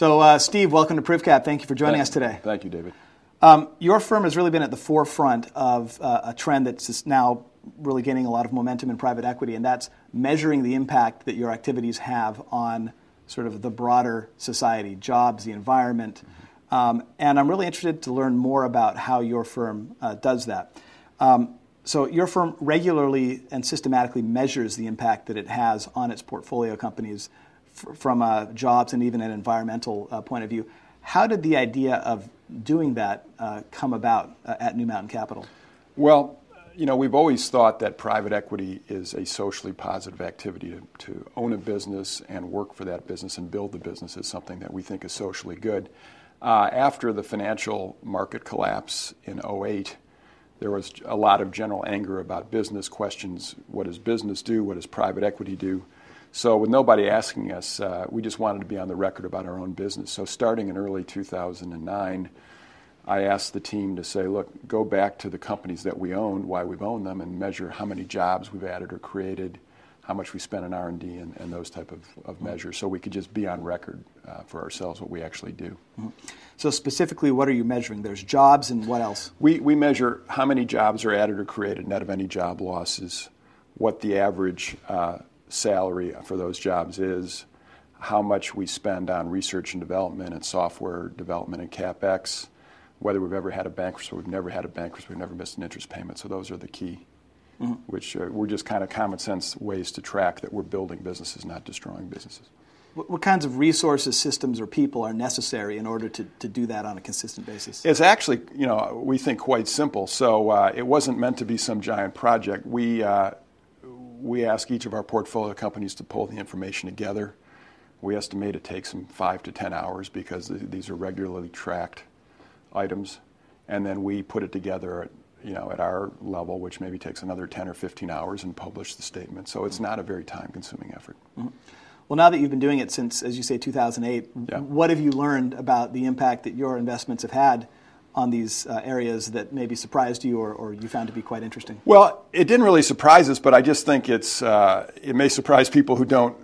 So, uh, Steve, welcome to PrivCap. Thank you for joining Thank- us today. Thank you, David. Um, your firm has really been at the forefront of uh, a trend that's just now really gaining a lot of momentum in private equity, and that's measuring the impact that your activities have on sort of the broader society, jobs, the environment. Um, and I'm really interested to learn more about how your firm uh, does that. Um, so, your firm regularly and systematically measures the impact that it has on its portfolio companies from jobs and even an environmental uh, point of view. How did the idea of doing that uh, come about uh, at New Mountain Capital? Well, you know, we've always thought that private equity is a socially positive activity. To, to own a business and work for that business and build the business is something that we think is socially good. Uh, after the financial market collapse in 08, there was a lot of general anger about business questions. What does business do? What does private equity do? So, with nobody asking us, uh, we just wanted to be on the record about our own business. So, starting in early 2009, I asked the team to say, look, go back to the companies that we own, why we've owned them, and measure how many jobs we've added or created, how much we spent on R&D, and, and those type of, of measures, so we could just be on record uh, for ourselves what we actually do. So, specifically, what are you measuring? There's jobs and what else? We, we measure how many jobs are added or created, net of any job losses, what the average uh, salary for those jobs is, how much we spend on research and development and software development and capex, whether we've ever had a bankruptcy, we've never had a bankruptcy, we've never missed an interest payment. So those are the key, which uh, were just kind of common sense ways to track that we're building businesses, not destroying businesses. What, what kinds of resources, systems, or people are necessary in order to, to do that on a consistent basis? It's actually, you know, we think quite simple. So uh, it wasn't meant to be some giant project. We uh, we ask each of our portfolio companies to pull the information together. We estimate it takes them five to ten hours because these are regularly tracked items, and then we put it together, at, you know, at our level, which maybe takes another ten or fifteen hours, and publish the statement. So it's not a very time-consuming effort. Mm-hmm. Well, now that you've been doing it since, as you say, 2008, Yeah. what have you learned about the impact that your investments have had on these uh, areas that maybe surprised you or, or you found to be quite interesting? Well, it didn't really surprise us, but I just think it's uh, it may surprise people who don't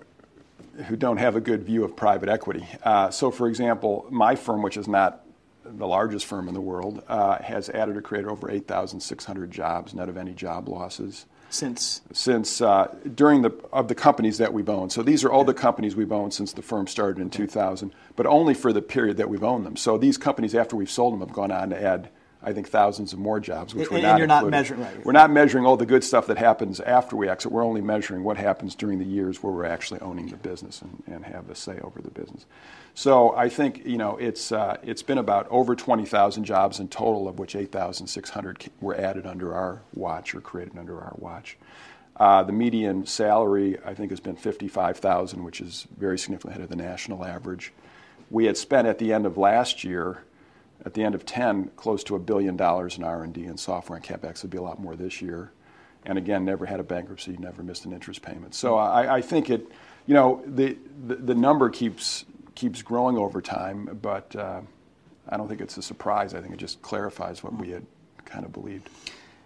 who don't have a good view of private equity. Uh, so, for example, my firm, which is not the largest firm in the world, uh, has added or created over 8,600 jobs, net of any job losses Since since uh, during the of the companies that we've owned. So these are all the companies we've owned since the firm started in 2000, but only for the period that we've owned them. So these companies, after we've sold them, have gone on to add, I think, thousands of more jobs, which And- we're not you're not measuring- right. We're not measuring all the good stuff that happens after we exit. We're only measuring what happens during the years where we're actually owning the business and, and have a say over the business. So I think you know it's uh, it's been about over 20,000 jobs in total, of which 8,600 were added under our watch or created under our watch. Uh, the median salary, I think, has been 55,000, which is very significantly ahead of the national average. We had spent at the end of last year, at the end of 10, close to a billion dollars in R&D and software and capex. It'll be a lot more this year. And again, never had a bankruptcy, never missed an interest payment. So I, I think it, you know, the, the, the number keeps keeps growing over time, but uh, I don't think it's a surprise. I think it just clarifies what we had kind of believed.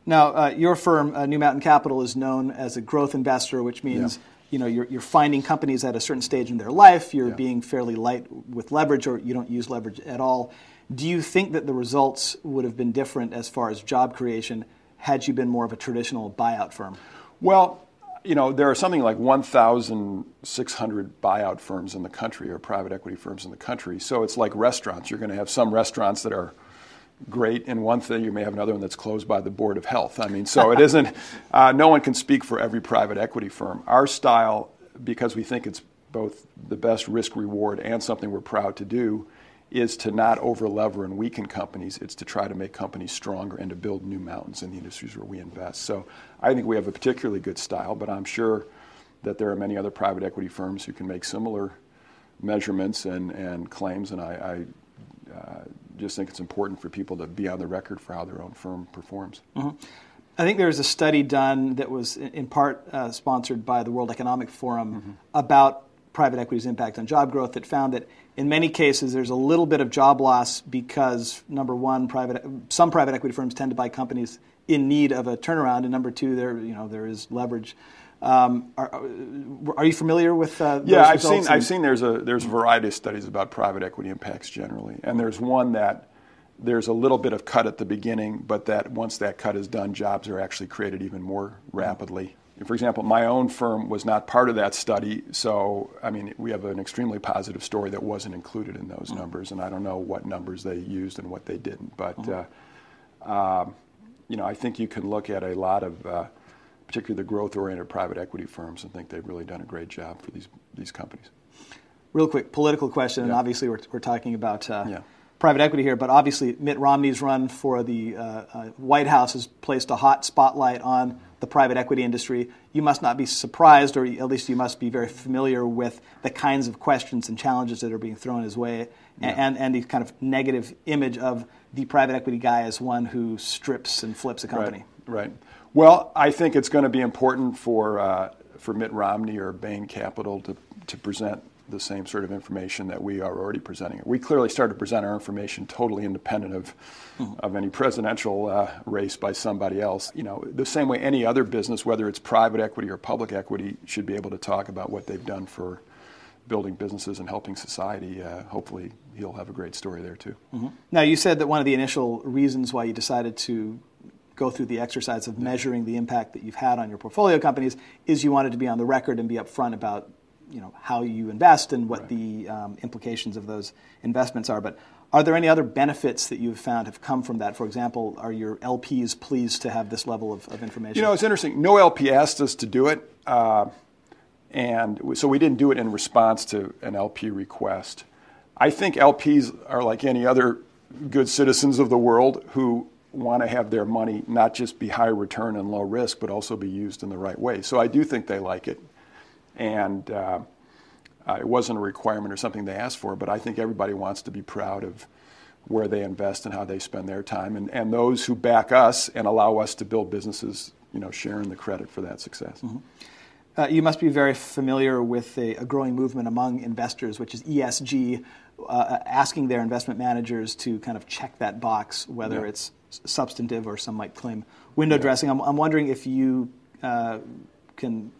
Now, uh, your firm, uh, New Mountain Capital, is known as a growth investor, which means. You know you're, you're finding companies at a certain stage in their life. You're Yeah. being fairly light with leverage, or you don't use leverage at all. Do you think that the results would have been different as far as job creation had you been more of a traditional buyout firm? Well, you know, there are something like 1,600 buyout firms in the country or private equity firms in the country. So it's like restaurants. You're going to have some restaurants that are great in one thing, you may have another one that's closed by the Board of Health. I mean, so it isn't, uh, no one can speak for every private equity firm. Our style, because we think it's both the best risk reward and something we're proud to do, is to not over lever and weaken companies. It's to try to make companies stronger and to build new mountains in the industries where we invest. So I think we have a particularly good style, but I'm sure that there are many other private equity firms who can make similar measurements and, and claims, and I, just think it's important for people to be on the record for how their own firm performs. I think there was a study done that was in part uh, sponsored by the World Economic Forum about private equity's impact on job growth that found that in many cases there's a little bit of job loss because number one, private some private equity firms tend to buy companies in need of a turnaround, and number two, there you know there is leverage Um, are, are, you familiar with? Uh, yeah, I've seen. I've seen. There's a there's a variety of studies about private equity impacts generally, and there's one that there's a little bit of cut at the beginning, but that once that cut is done, jobs are actually created even more rapidly. For example, my own firm was not part of that study, so I mean, we have an extremely positive story that wasn't included in those numbers, and I don't know what numbers they used and what they didn't, but uh, um, you know, I think you can look at a lot of, uh, particularly the growth-oriented private equity firms, and think they've really done a great job for these these companies. Real quick, political question, yeah. and obviously we're, we're talking about. Uh, yeah private equity here, but obviously Mitt Romney's run for the uh, uh, White House has placed a hot spotlight on the private equity industry. You must not be surprised, or at least you must be very familiar with the kinds of questions and challenges that are being thrown his way, yeah. and, and the kind of negative image of the private equity guy as one who strips and flips a company. Right. right. Well, I think it's going to be important for uh, for Mitt Romney or Bain Capital to to present the same sort of information that we are already presenting. We clearly started to present our information totally independent of, mm-hmm. of any presidential uh, race by somebody else. You know, the same way any other business, whether it's private equity or public equity, should be able to talk about what they've done for building businesses and helping society. Uh, hopefully, he'll have a great story there too. Mm-hmm. Now, you said that one of the initial reasons why you decided to go through the exercise of measuring the impact that you've had on your portfolio companies is you wanted to be on the record and be upfront about you know how you invest and what right. the um, implications of those investments are. But are there any other benefits that you've found have come from that? For example, are your LPs pleased to have this level of, of information? You know, it's interesting. No LP asked us to do it, uh, and so we didn't do it in response to an LP request. I think LPs are like any other good citizens of the world who want to have their money not just be high return and low risk, but also be used in the right way. So I do think they like it and uh, uh, it wasn't a requirement or something they asked for, but I think everybody wants to be proud of where they invest and how they spend their time, and, and those who back us and allow us to build businesses, you know, sharing the credit for that success. Mm-hmm. Uh, you must be very familiar with a, a, growing movement among investors, which is ESG, uh, asking their investment managers to kind of check that box, whether yeah. it's substantive or some might claim window yeah. dressing. I'm, I'm, wondering if you uh, can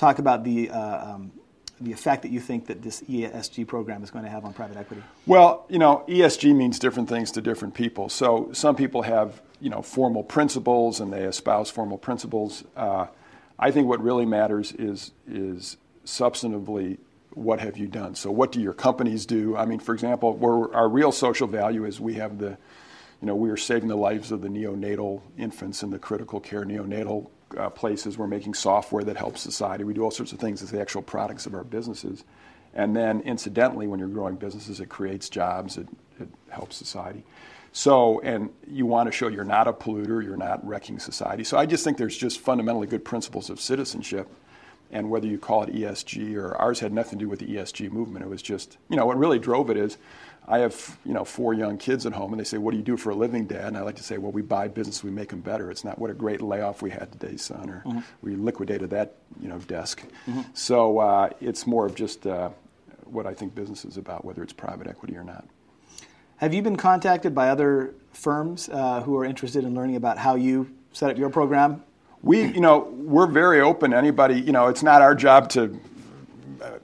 talk about the uh, um, the effect that you think that this ESG program is going to have on private equity? Well, you know, ESG means different things to different people. So some people have, you know, formal principles and they espouse formal principles. Uh, I think what really matters is is substantively what have you done. So what do your companies do? I mean, for example, where our real social value is we have the, you know, we are saving the lives of the neonatal infants in the critical care neonatal uh, places. We're making software that helps society. We do all sorts of things as the actual products of our businesses. And then, incidentally, when you're growing businesses, it creates jobs, it, it helps society. So, and you want to show you're not a polluter, you're not wrecking society. So, I just think there's just fundamentally good principles of citizenship. And whether you call it ESG or ours had nothing to do with the ESG movement. It was just, you know, what really drove it is I have you know four young kids at home, and they say, "What do you do for a living, Dad?" And I like to say, "Well, we buy business, we make them better." It's not what a great layoff we had today, son, or mm-hmm. we liquidated that you know desk. Mm-hmm. So uh, it's more of just uh, what I think business is about, whether it's private equity or not. Have you been contacted by other firms uh, who are interested in learning about how you set up your program? We, you know, we're very open. To anybody, you know, it's not our job to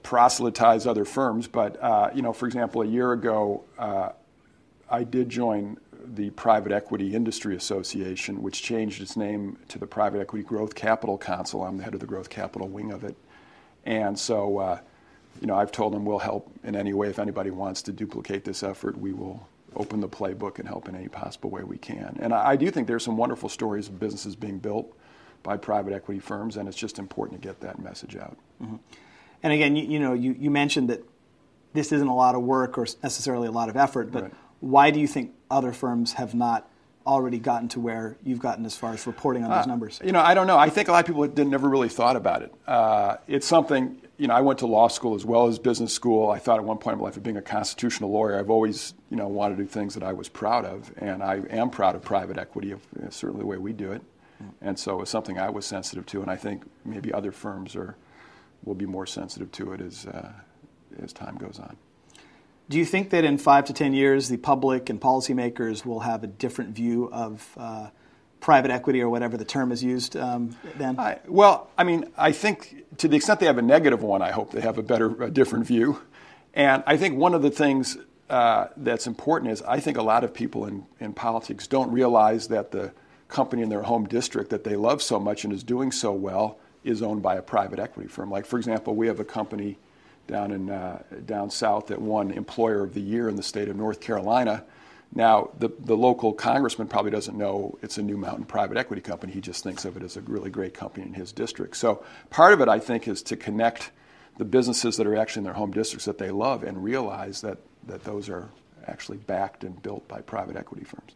proselytize other firms, but uh, you know, for example, a year ago, uh, I did join the Private Equity Industry Association, which changed its name to the Private Equity Growth Capital Council. I'm the head of the growth capital wing of it, and so. Uh, you know, I've told them we'll help in any way. If anybody wants to duplicate this effort, we will open the playbook and help in any possible way we can. And I, I do think there's some wonderful stories of businesses being built by private equity firms, and it's just important to get that message out. Mm-hmm. And again, you, you know, you, you mentioned that this isn't a lot of work or necessarily a lot of effort, but right. why do you think other firms have not already gotten to where you've gotten as far as reporting on those uh, numbers? You know, I don't know. I think a lot of people didn't never really thought about it. Uh, it's something. You know, I went to law school as well as business school. I thought at one point in my life of being a constitutional lawyer, I've always, you know, wanted to do things that I was proud of, and I am proud of private equity, of, you know, certainly the way we do it. Mm. And so it's something I was sensitive to, and I think maybe other firms are we'll be more sensitive to it as, uh, as time goes on. Do you think that in five to ten years, the public and policymakers will have a different view of uh, private equity or whatever the term is used um, then? I, well, I mean, I think to the extent they have a negative one, I hope they have a better, a different view. And I think one of the things uh, that's important is I think a lot of people in, in politics don't realize that the company in their home district that they love so much and is doing so well is owned by a private equity firm. Like, for example, we have a company down in uh, down south that won Employer of the Year in the state of North Carolina. Now, the, the local congressman probably doesn't know it's a New Mountain private equity company. He just thinks of it as a really great company in his district. So, part of it, I think, is to connect the businesses that are actually in their home districts that they love and realize that, that those are actually backed and built by private equity firms.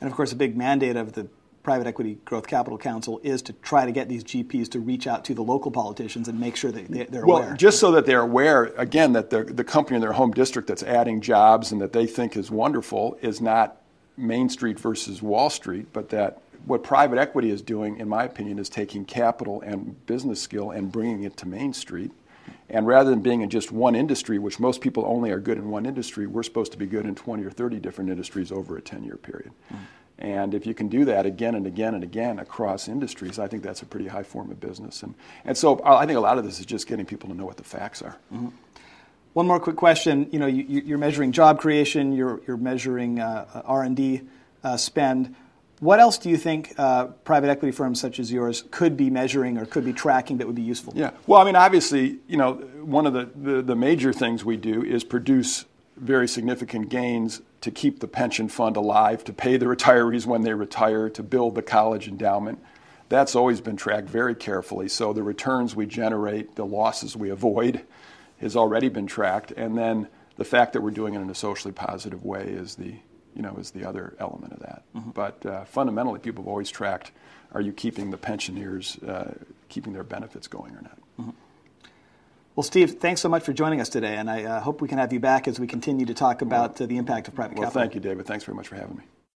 And of course, a big mandate of the Private Equity Growth Capital Council is to try to get these GPs to reach out to the local politicians and make sure that they're well, aware. Well, just so that they're aware, again, that the, the company in their home district that's adding jobs and that they think is wonderful is not Main Street versus Wall Street, but that what private equity is doing, in my opinion, is taking capital and business skill and bringing it to Main Street. And rather than being in just one industry, which most people only are good in one industry, we're supposed to be good in 20 or 30 different industries over a 10 year period. Mm-hmm. And if you can do that again and again and again across industries, I think that's a pretty high form of business. And, and so uh, I think a lot of this is just getting people to know what the facts are. Mm-hmm. One more quick question. You know, you, are measuring job creation, you're, you're measuring uh, R&D uh, spend. What else do you think uh, private equity firms such as yours could be measuring or could be tracking that would be useful? Yeah. Well, I mean, obviously, you know, one of the, the, the major things we do is produce very significant gains to keep the pension fund alive, to pay the retirees when they retire, to build the college endowment. That's always been tracked very carefully. So the returns we generate, the losses we avoid, has already been tracked. And then the fact that we're doing it in a socially positive way is the, you know, is the other element of that. Mm-hmm. But uh, fundamentally, people have always tracked: Are you keeping the pensioners, uh, keeping their benefits going or not? Mm-hmm. Well, Steve, thanks so much for joining us today, and I uh, hope we can have you back as we continue to talk about uh, the impact of private well, capital. Well, thank you, David. Thanks very much for having me.